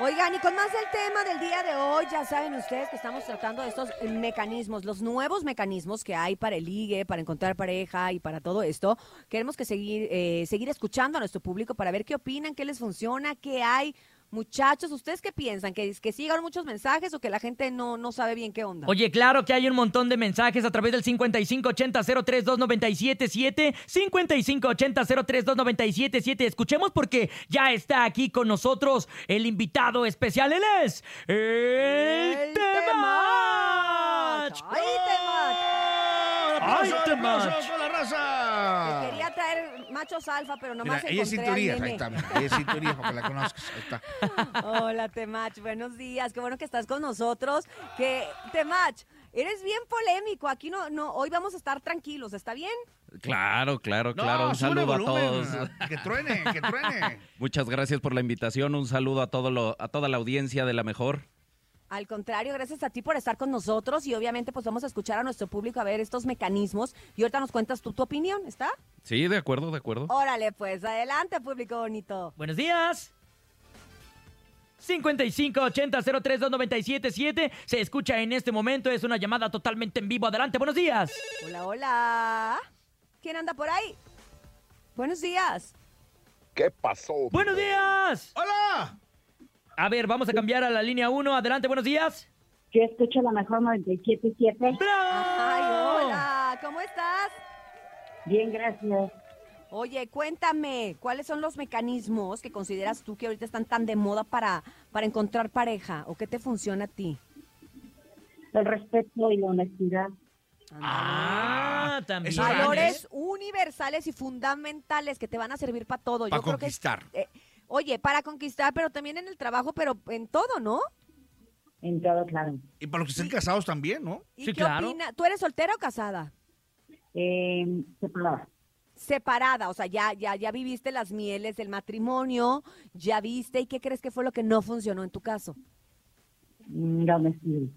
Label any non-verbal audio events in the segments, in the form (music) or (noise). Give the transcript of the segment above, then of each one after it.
Oigan, y con más del tema del día de hoy, ya saben ustedes que estamos tratando de estos mecanismos, los nuevos mecanismos que hay para el ligue, para encontrar pareja y para todo esto. Queremos que seguir, eh, seguir escuchando a nuestro público para ver qué opinan, qué les funciona, qué hay. Muchachos, ¿ustedes qué piensan? ¿Que, que sigan muchos mensajes o que la gente no, no sabe bien qué onda? Oye, claro que hay un montón de mensajes a través del 5580-032977, 5580-032977. Escuchemos porque ya está aquí con nosotros el invitado especial. Él es el, El Temach. Temach. ¡Ay, Temach! ¡Ay, ¡Aplausos, Temach! Raza! Te quería traer machos alfa, pero Mira, nomás ella es cinturía, ahí está, mira, ella es cinturía para que la conozcas, ahí está. (laughs) Hola, Temach, buenos días. Qué bueno que estás con nosotros. Que, Temach, eres bien polémico. Aquí no, no, hoy vamos a estar tranquilos, ¿está bien? Claro, claro, No, claro. Un saludo a todos. Que truene, que truene. (laughs) Muchas gracias por la invitación. Un saludo a todo lo, a toda la audiencia de la mejor. Al contrario, gracias a ti por estar con nosotros y obviamente pues vamos a escuchar a nuestro público a ver estos mecanismos y ahorita nos cuentas tú tu opinión, ¿está? Sí, de acuerdo, de acuerdo. Órale, pues, adelante, público bonito. Buenos días. 5580-032977 se escucha en este momento. Es una llamada totalmente en vivo. Adelante, buenos días. Hola, hola. ¿Quién anda por ahí? Buenos días. ¿Qué pasó? ¡Buenos días! ¡Hola! A ver, vamos a cambiar a la línea 1. Adelante, buenos días. Yo escucho la mejor 97.7. ¡Bravo! Ay, hola. ¿Cómo estás? Bien, gracias. Oye, cuéntame, ¿cuáles son los mecanismos que consideras tú que ahorita están tan de moda para, para encontrar pareja? ¿O qué te funciona a ti? El respeto y la honestidad. Ah, también. Valores universales y fundamentales que te van a servir para todo. Para que conquistar. eh, oye, para conquistar, pero también en el trabajo, pero en todo, ¿no? En todo, claro. Y para los que estén casados también, ¿no? ¿Y Sí, qué claro. opina? ¿Tú eres soltera o casada? Eh, separada. Separada, o sea, ya, ya, ya viviste las mieles del matrimonio, ya viste, ¿y qué crees que fue lo que no funcionó en tu caso? Mm, La honestidad.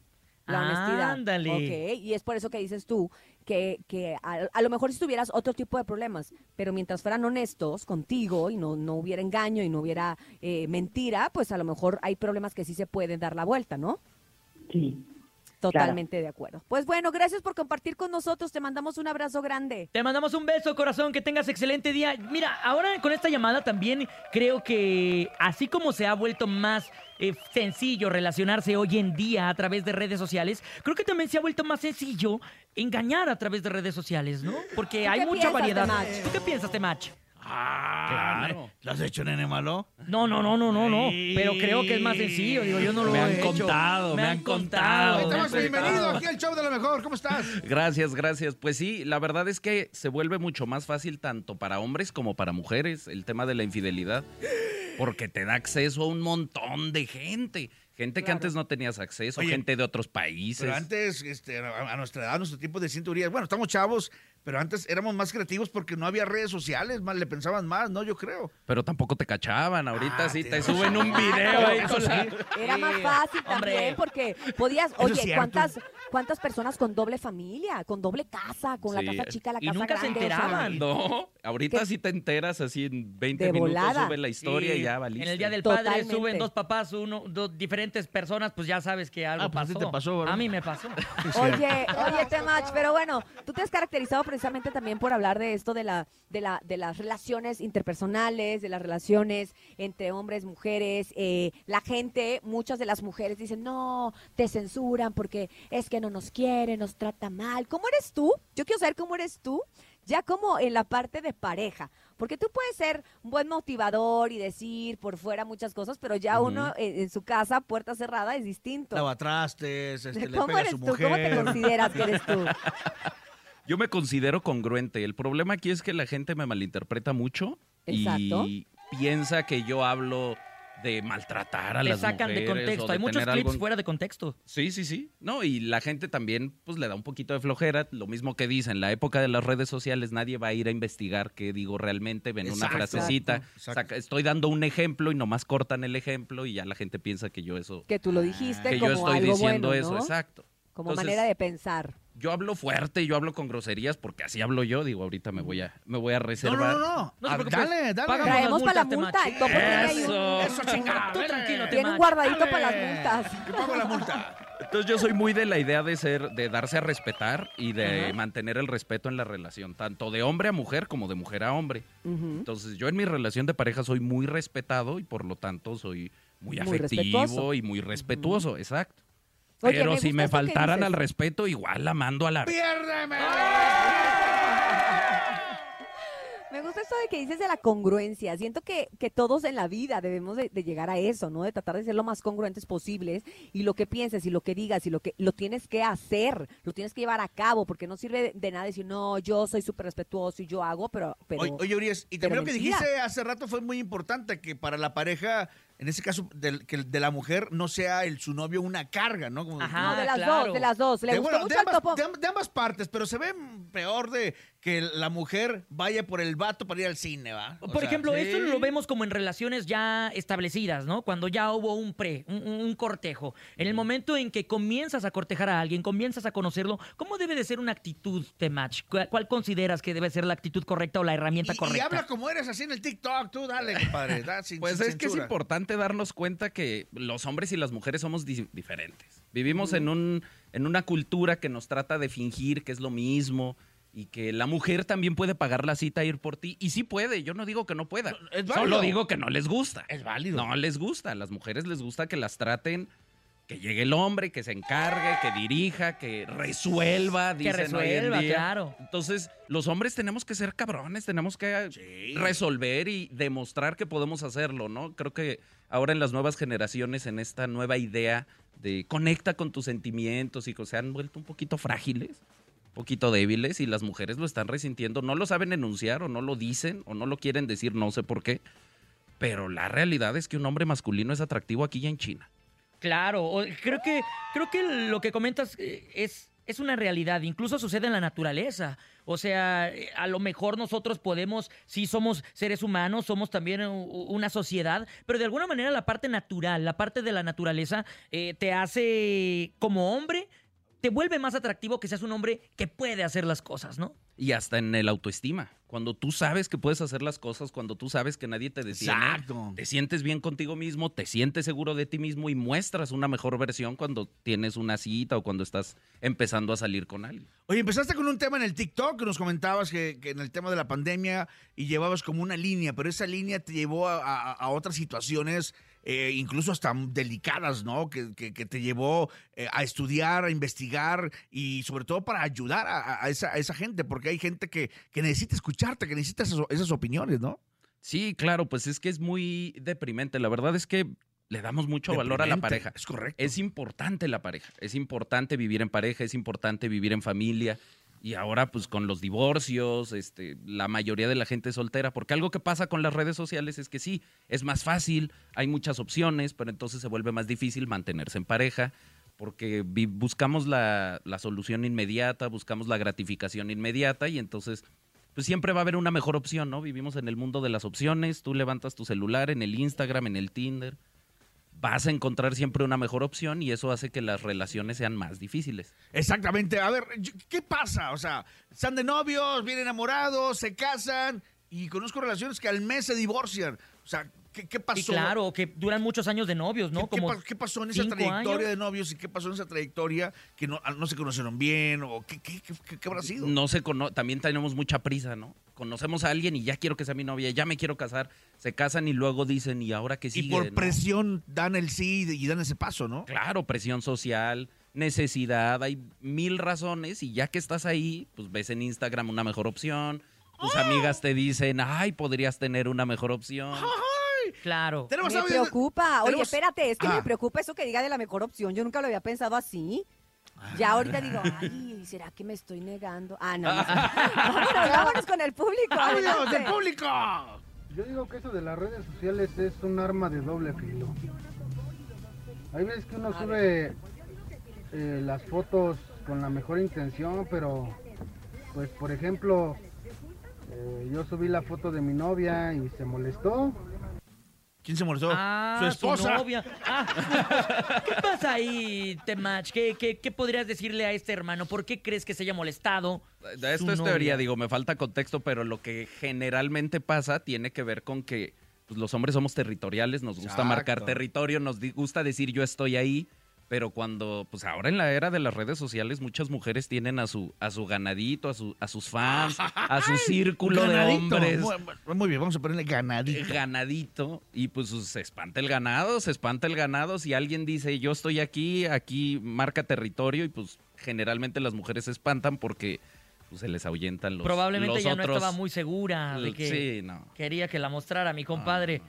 La honestidad. Ándale. Ok, y es por eso que dices tú que, que a, a lo mejor si tuvieras otro tipo de problemas, pero mientras fueran honestos contigo y no, no hubiera engaño y no hubiera eh, mentira, pues a lo mejor hay problemas que sí se pueden dar la vuelta, ¿no? Sí. Totalmente de acuerdo. Pues bueno, gracias por compartir con nosotros. Te mandamos un abrazo grande. Te mandamos un beso, corazón, que tengas excelente día. Mira, ahora con esta llamada también creo que así como se ha vuelto más eh, sencillo relacionarse hoy en día a través de redes sociales, creo que también se ha vuelto más sencillo engañar a través de redes sociales, ¿no? Porque ¿Tú hay mucha variedad. ¿Tú qué piensas, Temach? Ah, Claro. ¿Lo has hecho, nene malo? No, no, no, no, no, no. Pero creo que es más sencillo. Digo, yo no lo Me he han hecho. contado, me han contado. Me aquí al show de la mejor. ¿Cómo estás? Gracias, gracias. Pues sí, la verdad es que se vuelve mucho más fácil tanto para hombres como para mujeres el tema de la infidelidad, porque te da acceso a un montón de gente. Gente que antes no tenías acceso, Oye, gente de otros países. Pero antes, este, a, a nuestra edad, nuestro tipo de cinturías, bueno, estamos chavos, pero antes éramos más creativos porque no había redes sociales, más le pensaban más, ¿no? Yo creo. Pero tampoco te cachaban. Ahorita Ah, sí te suben un video ahí Eso con la- sí. Era más fácil hombre. también porque podías, oye. ¿cuántas, ¿cuántas personas con doble familia, con doble casa, con Sí. la casa chica, la Y casa nunca se grande? o sea, enteraban. No, ahorita sí te enteras así en 20 De minutos volada. sube la historia Sí, y ya valiste. En el Día del Padre Totalmente. suben dos papás, uno, dos diferentes personas, pues ya sabes que algo Ah, pues sí te pasó, ¿verdad? A mí me pasó. (laughs) Oye, oye, Temach, pero bueno, tú te has caracterizado precisamente también por hablar de esto de la, de la, de las relaciones interpersonales, de las relaciones entre hombres, mujeres. eh, la gente, muchas de las mujeres dicen, no, te censuran porque es que no nos quiere, nos trata mal. ¿Cómo eres tú? Yo quiero saber cómo eres tú, ya como en la parte de pareja. Porque tú puedes ser un buen motivador y decir por fuera muchas cosas, pero ya uno en, en su casa, puerta cerrada, es distinto. Lavatrastes, este, (laughs) le ¿Cómo pega a eres su tú? ¿Cómo te mujer. consideras que eres tú? (laughs) Yo me considero congruente. El problema aquí es que la gente me malinterpreta mucho Exacto. y piensa que yo hablo de maltratar a Te las sacan de mujeres o contexto. de Hay muchos algo clips fuera de contexto. Sí, sí, sí. No, y la gente también pues le da un poquito de flojera, lo mismo que dice, en la época de las redes sociales nadie va a ir a investigar qué digo realmente, ven una frasecita, Exacto. saca- estoy dando un ejemplo y nomás cortan el ejemplo y ya la gente piensa que yo eso Que tú lo dijiste que como yo estoy algo diciendo bueno, eso, exacto. Como Entonces, manera de pensar. Yo hablo fuerte, yo hablo con groserías porque así hablo yo. Digo, ahorita me voy a, me voy a No, reservar. no, no, no. No Ah, preocupes. dale, dale. Traemos para la multa. El topo Eso. Eso, chingada. Tú tranquilo, Tiene un guardadito para las multas. ¿Qué pago la multa? Entonces yo soy muy de la idea de ser, de darse a respetar y de Ajá. mantener el respeto en la relación, tanto de hombre a mujer como de mujer a hombre. Entonces yo en mi relación de pareja soy muy respetado y por lo tanto soy muy Muy afectivo respetuoso. y muy respetuoso, exacto. Oye, Pero me si me faltaran al respeto, igual la mando a la... ¡Piérdeme! Me gusta esto de que dices de la congruencia. Siento que, que todos en la vida debemos de, de llegar a eso, ¿no? De tratar de ser lo más congruentes posibles y lo que pienses y lo que digas y lo que lo tienes que hacer, lo tienes que llevar a cabo, porque no sirve de, de nada decir, no, yo soy súper respetuoso y yo hago, pero... pero Oye, oye, Urias, y también lo que mentira. dijiste hace rato fue muy importante, que para la pareja, en ese caso, del, que el de la mujer, no sea el su novio una carga, ¿no? Como- Ajá. no, de las claro. dos, de las dos. Le de, gustó bueno, mucho de ambas, de de ambas partes, pero se ve peor de que la mujer vaya por el vato para ir al cine, ¿va? O Por sea, ejemplo, sí. esto lo vemos como en relaciones ya establecidas, ¿no? Cuando ya hubo un pre, un, un- cortejo. En el momento en que comienzas a cortejar a alguien, comienzas a conocerlo, ¿cómo debe de ser una actitud de match? ¿Cuál, cuál consideras que debe ser la actitud correcta o la herramienta Y, y correcta? habla como eres así en el TikTok, tú dale, (laughs) compadre. da, sin- Pues sin es que es importante darnos cuenta que los hombres y las mujeres somos di- diferentes. Vivimos en, un, en una cultura que nos trata de fingir que es lo mismo y que la mujer también puede pagar la cita e ir por ti. Y sí puede, yo no digo que no pueda. es válido. Solo digo que no les gusta. Es válido. No les gusta. A las mujeres les gusta que las traten, que llegue el hombre, que se encargue, que dirija, que resuelva. que dicen hoy en resuelva, día. claro. Entonces, los hombres tenemos que ser cabrones, tenemos que Sí. resolver y demostrar que podemos hacerlo, ¿no? Creo que ahora en las nuevas generaciones, en esta nueva idea de conecta con tus sentimientos y que se han vuelto un poquito frágiles, poquito débiles y las mujeres lo están resintiendo, no lo saben enunciar o no lo dicen o no lo quieren decir, no sé por qué, pero la realidad es que un hombre masculino es atractivo aquí y en China. Claro, creo que, creo que lo que comentas eh, es, es una realidad, incluso sucede en la naturaleza. O sea, eh, a lo mejor nosotros podemos, sí somos seres humanos, somos también una sociedad, pero de alguna manera la parte natural, la parte de la naturaleza, eh, te hace como hombre, te vuelve más atractivo que seas un hombre que puede hacer las cosas, ¿no? Y hasta en el autoestima. Cuando tú sabes que puedes hacer las cosas, cuando tú sabes que nadie te detiene, Exacto. te sientes bien contigo mismo, te sientes seguro de ti mismo y muestras una mejor versión cuando tienes una cita o cuando estás empezando a salir con alguien. Oye, empezaste con un tema en el TikTok que nos comentabas que, que en el tema de la pandemia y llevabas como una línea, pero esa línea te llevó a, a- a otras situaciones, eh, incluso hasta delicadas, ¿no? Que, que- que te llevó eh, a estudiar, a investigar y sobre todo para ayudar a, a esa, a esa gente, porque hay gente que, que necesita escucharte, que necesita esas, esas opiniones, ¿no? Sí, claro, pues es que es muy deprimente. La verdad es que le damos mucho valor a la pareja. Es correcto. Es importante la pareja, es importante vivir en pareja, es importante vivir en familia. Y ahora, pues con los divorcios, este, la mayoría de la gente es soltera, porque algo que pasa con las redes sociales es que sí, es más fácil, hay muchas opciones, pero entonces se vuelve más difícil mantenerse en pareja, porque buscamos la, la solución inmediata, buscamos la gratificación inmediata, y entonces, pues siempre va a haber una mejor opción, ¿no? Vivimos en el mundo de las opciones, tú levantas tu celular en el Instagram, en el Tinder, vas a encontrar siempre una mejor opción y eso hace que las relaciones sean más difíciles. Exactamente. A ver, ¿qué pasa? O sea, están de novios, bien enamorados, se casan y conozco relaciones que al mes se divorcian. O sea, ¿qué, qué pasó? Y claro, que duran muchos años de novios, ¿no? ¿Qué, Como pasó en esa trayectoria años. de novios y qué pasó en esa trayectoria que no, no se conocieron bien o qué, qué, qué- qué- qué habrá sido? No se cono también tenemos mucha prisa, ¿no? Conocemos a alguien y ya quiero que sea mi novia, ya me quiero casar, se casan y luego dicen, ¿y ahora qué y sigue? por no? presión dan el sí y dan ese paso, ¿no? Claro, presión social, necesidad, hay mil razones y ya que estás ahí, pues ves en Instagram una mejor opción, tus amigas te dicen, ay, podrías tener una mejor opción. Claro. Tenemos Me preocupa. Oye, tenemos- espérate, es que Ah. me preocupa eso que diga de la mejor opción. Yo nunca lo había pensado así. Ya ahorita digo, ay, ¿será que me estoy negando? Ah, no. no sé. (laughs) vámonos, vámonos con el público. ¡Audios adelante. del público! Yo digo que eso de las redes sociales es un arma de doble filo. Hay veces que uno sube eh, las fotos con la mejor intención, pero pues por ejemplo, eh, yo subí la foto de mi novia y se molestó ¿Quién se molestó? Ah, su esposa. novia. Ah, (laughs) ¿Qué pasa ahí, Temach? ¿Qué, qué, qué podrías decirle a este hermano? ¿Por qué crees que se haya molestado? Esto es su teoría, novia? digo, me falta contexto, pero lo que generalmente pasa tiene que ver con que pues, los hombres somos territoriales, nos gusta marcar territorio, nos gusta decir yo estoy ahí, pero cuando, pues ahora en la era de las redes sociales, muchas mujeres tienen a su, a su ganadito, a, su, a sus fans, a su (laughs) círculo de Ganadito. hombres. Muy, muy bien, vamos a ponerle eh, ganadito. ganadito y pues se espanta el ganado, se espanta el ganado si alguien dice yo estoy aquí, aquí marca territorio y pues generalmente las mujeres se espantan porque pues, se les ahuyentan los Probablemente los ya no estaba muy segura de que Sí, no. quería que la mostrara mi compadre.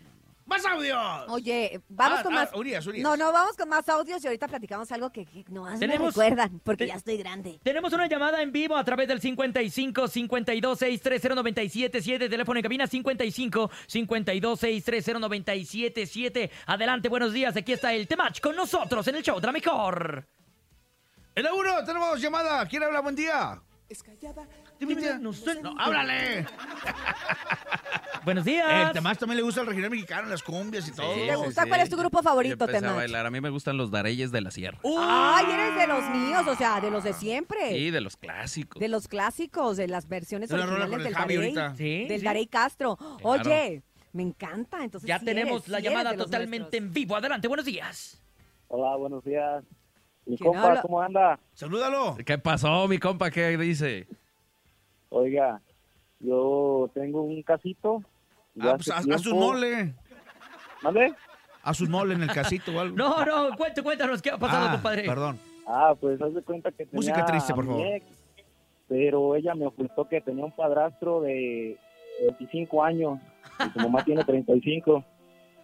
¡Más audios! Oye, vamos Ah, con ah, más. Urias, Urias. No, no, vamos con más audios y ahorita platicamos algo que, que nomás me Tenemos- recuerdan, porque te- ya estoy grande. Tenemos una llamada en vivo a través del 55 52 630 977, teléfono en cabina 55 52 630 977. Adelante, buenos días. Aquí está el Temach con nosotros en el show de la mejor. En la uno tenemos llamada. ¿Quién habla? Buen día. No sé. No, háblale. (laughs) (laughs) Buenos El días. Temach también le gusta el regional mexicano, las cumbias y todo. ¿Te sí, gusta? sí. ¿Cuál es tu grupo favorito, empecé a Temach? bailar. A mí me gustan los dareyes de la sierra. Ay, eres de los míos, o sea, de los de siempre. Sí, de los clásicos. De los clásicos, de las versiones originales el del Javi Darey. ahorita. Sí, Del. Darey Castro. Oye, me encanta. Entonces Ya sí tenemos eres, la sí llamada totalmente nuestros. en vivo. Adelante, buenos días. Hola, buenos días. Mi ¿Quién compa, habla? ¿cómo anda? Salúdalo. ¿Qué pasó, mi compa? ¿Qué dice? Oiga, yo tengo un casito. Ah, pues, haz, haz un mole. ¿Mande? Haz un mole en el casito o algo. (laughs) No, no, cuéntanos, cuéntanos qué ha pasado, Ah, compadre. Perdón. Ah, pues haz de cuenta que tenía Música triste, por favor. ex, pero ella me ocultó que tenía un padrastro de 25 años y su mamá tiene 35.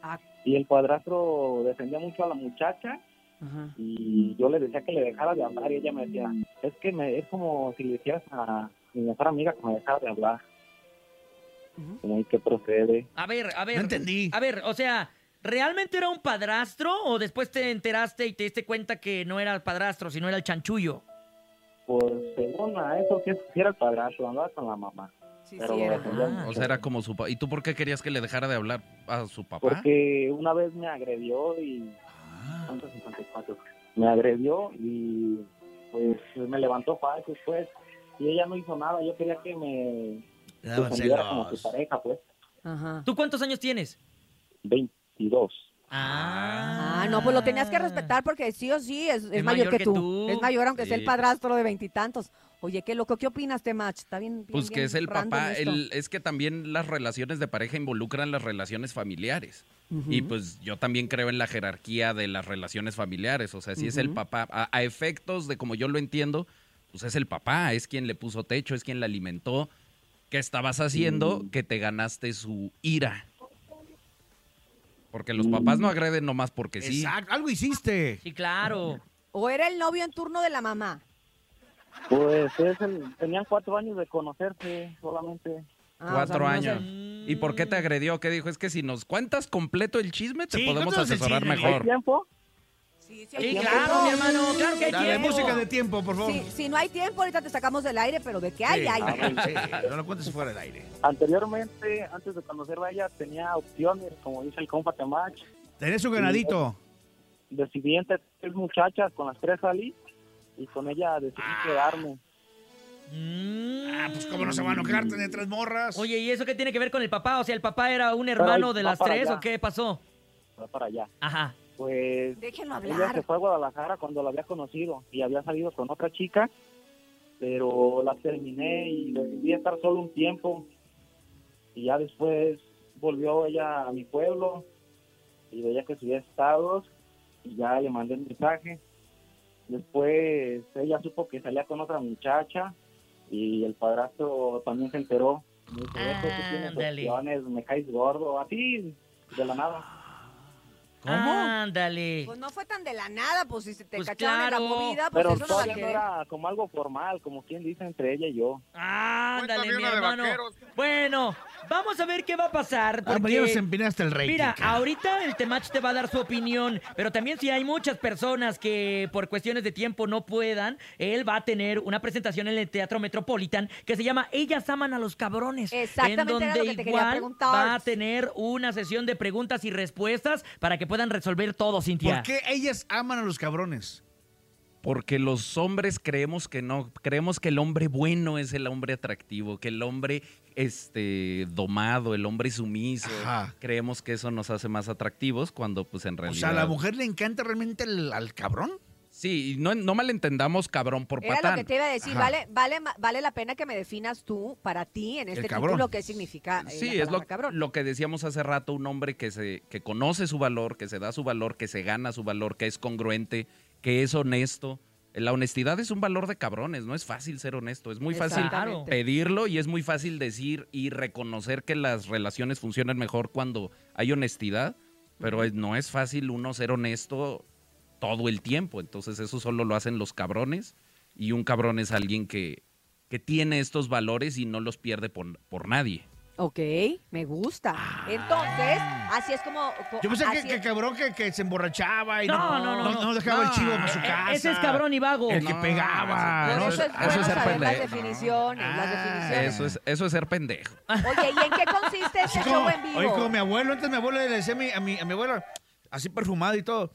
Ah. Y el padrastro defendía mucho a la muchacha Ajá. y yo le decía que le dejara de hablar y ella me decía, es que me, es como si le decías a mi mejor amiga que me dejara de hablar. Como, ¿y qué procede? A ver, a ver. No entendí. A ver, o sea, ¿realmente era un padrastro o después te enteraste y te diste cuenta que no era el padrastro, sino era el chanchullo? Pues según a eso, que sí era el padrastro, andaba con la mamá. Sí, Pero sí, era. Ah. O sea, era como su papá. ¿Y tú por qué querías que le dejara de hablar a su papá? Porque una vez me agredió y... Ah. ¿cuántos? 54. Me agredió y pues me levantó falsos, pues. Y ella no hizo nada, yo quería que me defendiera como su pareja, pues. Ajá. ¿Tú cuántos años tienes? 22. Ah, no, pues lo tenías que respetar porque sí o sí es, es mayor, que, tú. Es mayor aunque sea el padrastro de veintitantos. Oye, qué loco. ¿Qué opinas, Temach? Está bien. bien, Pues que bien es el papá, el- es que también las relaciones de pareja involucran las relaciones familiares. Y pues yo también creo en la jerarquía de las relaciones familiares. O sea, si es el papá, a, a efectos de como yo lo entiendo, pues es el papá, es quien le puso techo, es quien la alimentó. ¿Qué estabas haciendo que te ganaste su ira? Porque los papás no agreden nomás porque sí. Exacto, algo hiciste. Sí, claro. ¿O era el novio en turno de la mamá? Pues es el- tenían cuatro años de conocerse solamente. Ah, Cuatro o sea, no sé. años. ¿Y por qué te agredió? ¿Qué dijo? Es que si nos cuentas completo el chisme, te Sí, podemos cuéntanos el asesorar chisme, mejor. ¿Hay tiempo? Sí, claro, mi hermano, claro que hay Dale tiempo. música de tiempo, por favor. Sí, si no hay tiempo, ahorita te sacamos del aire, pero de que hay, Sí, hay. sí, no lo cuentes fuera del aire. Anteriormente, antes de conocerla a ella, tenía opciones, como dice el compa Temach. Tenés un ganadito. Decidí entre tres muchachas, con las tres salí y con ella decidí quedarme. Mm. Ah, pues cómo no se va a enojar tener tres morras. Oye, ¿y eso qué tiene que ver con el papá? O sea, ¿el papá era un hermano ahí de las tres o qué pasó? Va para allá. Ajá. Pues Déjenlo ella se fue a Guadalajara cuando la había conocido y había salido con otra chica, pero la terminé y decidí estar solo un tiempo. Y ya después volvió ella a mi pueblo y veía que subía estados y ya le mandé un mensaje. Después ella supo que salía con otra muchacha y el padrastro también se enteró. Me dice, "Esto sí tienes Ándale. opciones, me caes gordo, así de la nada. ¿Cómo? Ándale. Pues no fue tan de la nada, pues si se te Pues cacharon en la movida, pues Pero eso no va a todavía no era como algo formal, como quien dice entre ella y yo. Ándale, mi hermano. Bueno, vamos a ver qué va a pasar. Ah, pero ya nos Porque... empinaste el rating. Mira, cara. ahorita el Temach te va a dar su opinión, pero también si hay muchas personas que por cuestiones de tiempo no puedan, él va a tener una presentación en el Teatro Metropolitan que se llama Ellas aman a los cabrones. Exactamente, en donde era lo que te quería igual preguntar. va a tener una sesión de preguntas y respuestas para que puedan resolver todo, Cintia. ¿Por qué ellas aman a los cabrones? Porque los hombres creemos que no, creemos que el hombre bueno es el hombre atractivo, que el hombre este domado, el hombre sumiso, Ajá. creemos que eso nos hace más atractivos cuando pues en O realidad sea, ¿a la mujer le encanta realmente el- al cabrón? Sí, y no, no malentendamos cabrón por Era patán. lo que te iba a decir, Ajá. vale, vale, vale la pena que me definas tú, para ti, en este título, qué significa eh, Sí, es lo, cabrón. lo que decíamos hace rato, un hombre que, se, que conoce su valor, que se da su valor, que se gana su valor, que es congruente, que es honesto. La honestidad es un valor de cabrones, no es fácil ser honesto, es muy fácil pedirlo y es muy fácil decir y reconocer que las relaciones funcionan mejor cuando hay honestidad, pero no es fácil uno ser honesto todo el tiempo, entonces eso solo lo hacen los cabrones y un cabrón es alguien que, que tiene estos valores y no los pierde por, por nadie. Ok, me gusta. Entonces, así es como... co- Yo pensé que, que cabrón que, que se emborrachaba y No, no, no, no, no, dejaba el chivo para su Eh, casa. Ese es cabrón y vago. El que No, pegaba. Eso es eso es ser las pendejo. definiciones, las Ah, definiciones. Eso es, eso es ser pendejo. Oye, ¿y en qué consiste este Así show en vivo? oye, como mi abuelo, antes mi abuelo le decía a mi, a mi, a mi abuela, así perfumada y todo.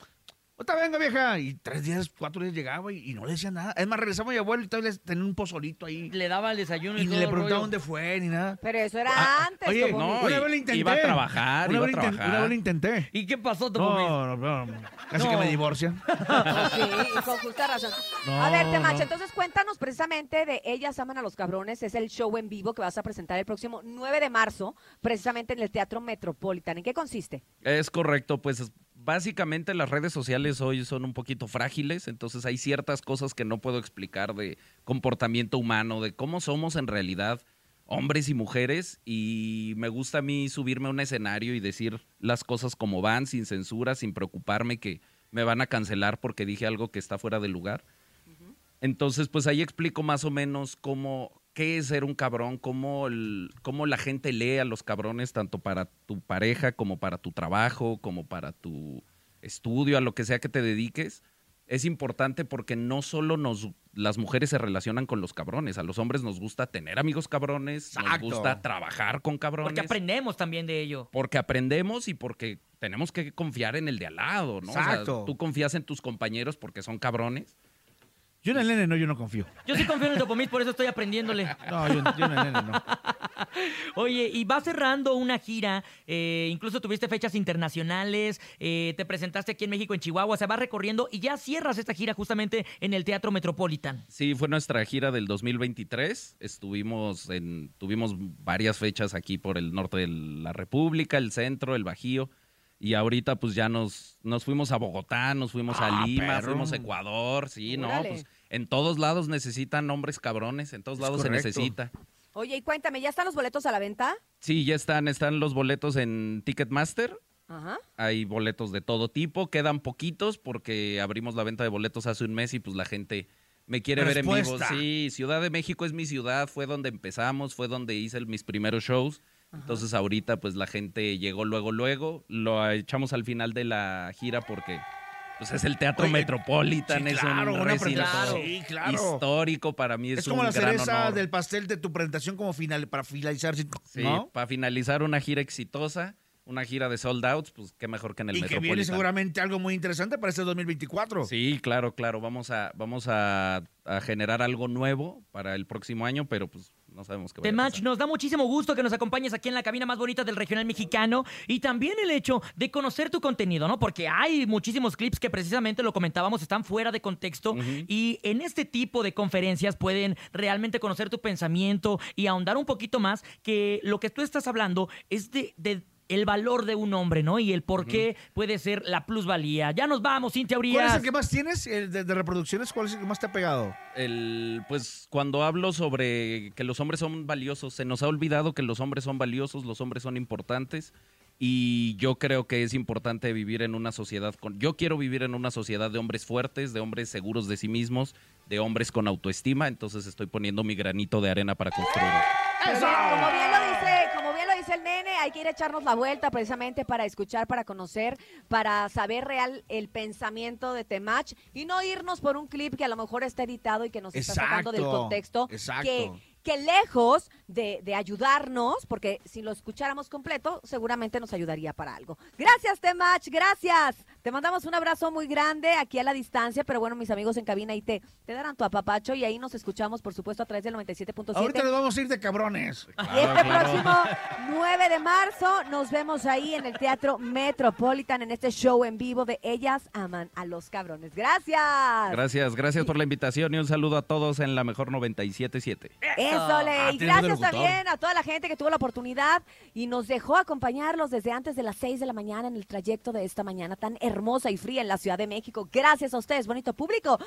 Otra venga, vieja. Y tres días, cuatro días llegaba y, y no le decía nada. Es más, regresaba mi abuelo y todavía tenía un pozolito ahí. Le daba el desayuno y, Y ni todo le preguntaba rollo. dónde fue ni nada. Pero eso era Ah, antes. oye, Topo. no, una vez lo intenté. iba a trabajar, una iba a. Una vez lo intenté. ¿Y qué pasó, Topo? No, no, no. Casi No. que me divorcian. (laughs) Sí, y con justa razón. No, a ver, Temacha, no. entonces cuéntanos precisamente de Ellas Aman a los Cabrones. Es el show en vivo que vas a presentar el próximo 9 de marzo, precisamente en el Teatro Metropolitan. ¿En qué consiste? Es correcto, pues básicamente las redes sociales hoy son un poquito frágiles, entonces hay ciertas cosas que no puedo explicar de comportamiento humano, de cómo somos en realidad hombres y mujeres y me gusta a mí subirme a un escenario y decir las cosas como van, sin censura, sin preocuparme que me van a cancelar porque dije algo que está fuera de lugar. Entonces, pues ahí explico más o menos cómo, qué es ser un cabrón, cómo, el- cómo la gente lee a los cabrones, tanto para tu pareja como para tu trabajo, como para tu estudio, a lo que sea que te dediques. Es importante porque no solo nos, las mujeres se relacionan con los cabrones, a los hombres nos gusta tener amigos cabrones, nos gusta trabajar con cabrones. Porque aprendemos también de ello. Porque aprendemos y porque tenemos que confiar en el de al lado, ¿no? O sea, Exacto. tú confías en tus compañeros porque son cabrones. Yo en el nene no, yo no confío. Yo sí confío en el Topo Mix, por eso estoy aprendiéndole. No, yo, yo en el nene no. (laughs) Oye, y va cerrando una gira, eh, incluso tuviste fechas internacionales, eh, te presentaste aquí en México, en Chihuahua, se va recorriendo y ya cierras esta gira justamente en el Teatro Metropolitan. Sí, fue nuestra gira del 2023. Estuvimos en, tuvimos varias fechas aquí por el norte de la República, el centro, el Bajío. Y ahorita pues ya nos, nos fuimos a Bogotá, nos fuimos Ah, a Lima, perro. fuimos a Ecuador, sí, no, pues en todos lados necesitan hombres cabrones, en todos Es lados correcto. se necesita. Oye, y cuéntame, ¿ya están los boletos a la venta? Sí, ya están, están los boletos en Ticketmaster. Ajá. Hay boletos de todo tipo, quedan poquitos porque abrimos la venta de boletos hace un mes y pues la gente me quiere ver en vivo. Respuesta. Sí, Ciudad de México es mi ciudad, fue donde empezamos, fue donde hice el- mis primeros shows. Entonces ahorita pues la gente llegó luego, luego, lo echamos al final de la gira porque pues es el Teatro Oye, Metropolitan, sí, es un recinto presentación. Sí, claro. histórico para mí, es, Es, como un la gran cereza honor. del pastel de tu presentación como final, para finalizar, ¿sí? Para finalizar una gira exitosa, una gira de sold outs, pues qué mejor que en el Y que Metropolitan. viene seguramente algo muy interesante para este 2024. Sí, claro, claro. Vamos a, vamos a, a generar algo nuevo para el próximo año, pero pues no sabemos qué va a Temach, nos da muchísimo gusto que nos acompañes aquí en la cabina más bonita del regional mexicano y también el hecho de conocer tu contenido, ¿no? Porque hay muchísimos clips que precisamente lo comentábamos, están fuera de contexto y en este tipo de conferencias pueden realmente conocer tu pensamiento y ahondar un poquito más que lo que tú estás hablando es de... de el valor de un hombre, ¿no? Y el por qué puede ser la plusvalía. Ya nos vamos, Cintia ¿Cuál es Urias. el que más tienes el de, de reproducciones? ¿Cuál es el que más te ha pegado? El, pues cuando hablo sobre que los hombres son valiosos, se nos ha olvidado que los hombres son valiosos, los hombres son importantes Y yo creo que es importante vivir en una sociedad con... Yo quiero vivir en una sociedad de hombres fuertes, de hombres seguros de sí mismos, de hombres con autoestima, entonces estoy poniendo mi granito de arena para construirlo. Pero dice, el nene, hay que ir a echarnos la vuelta precisamente para escuchar, para conocer, para saber real el pensamiento de Temach y no irnos por un clip que a lo mejor está editado y que nos está sacando del contexto. exacto. Que, que lejos de, de ayudarnos, porque si lo escucháramos completo, seguramente nos ayudaría para algo. Gracias, Temach, gracias. Te mandamos un abrazo muy grande aquí a la distancia, pero bueno, mis amigos en cabina ahí te, te darán tu apapacho y ahí nos escuchamos, por supuesto, a través del 97.7. Ahorita nos vamos a ir de cabrones. Y este próximo 9 de marzo nos vemos ahí en el Teatro Metropolitan en este show en vivo de Ellas Aman a los Cabrones. Gracias. Gracias, gracias por la invitación y un saludo a todos en la mejor 97.7. Eso, Ley. Ah, gracias también a toda la gente que tuvo la oportunidad y nos dejó acompañarlos desde antes de las 6 de la mañana en el trayecto de esta mañana tan hermosa y fría en la Ciudad de México. Gracias a ustedes, bonito público.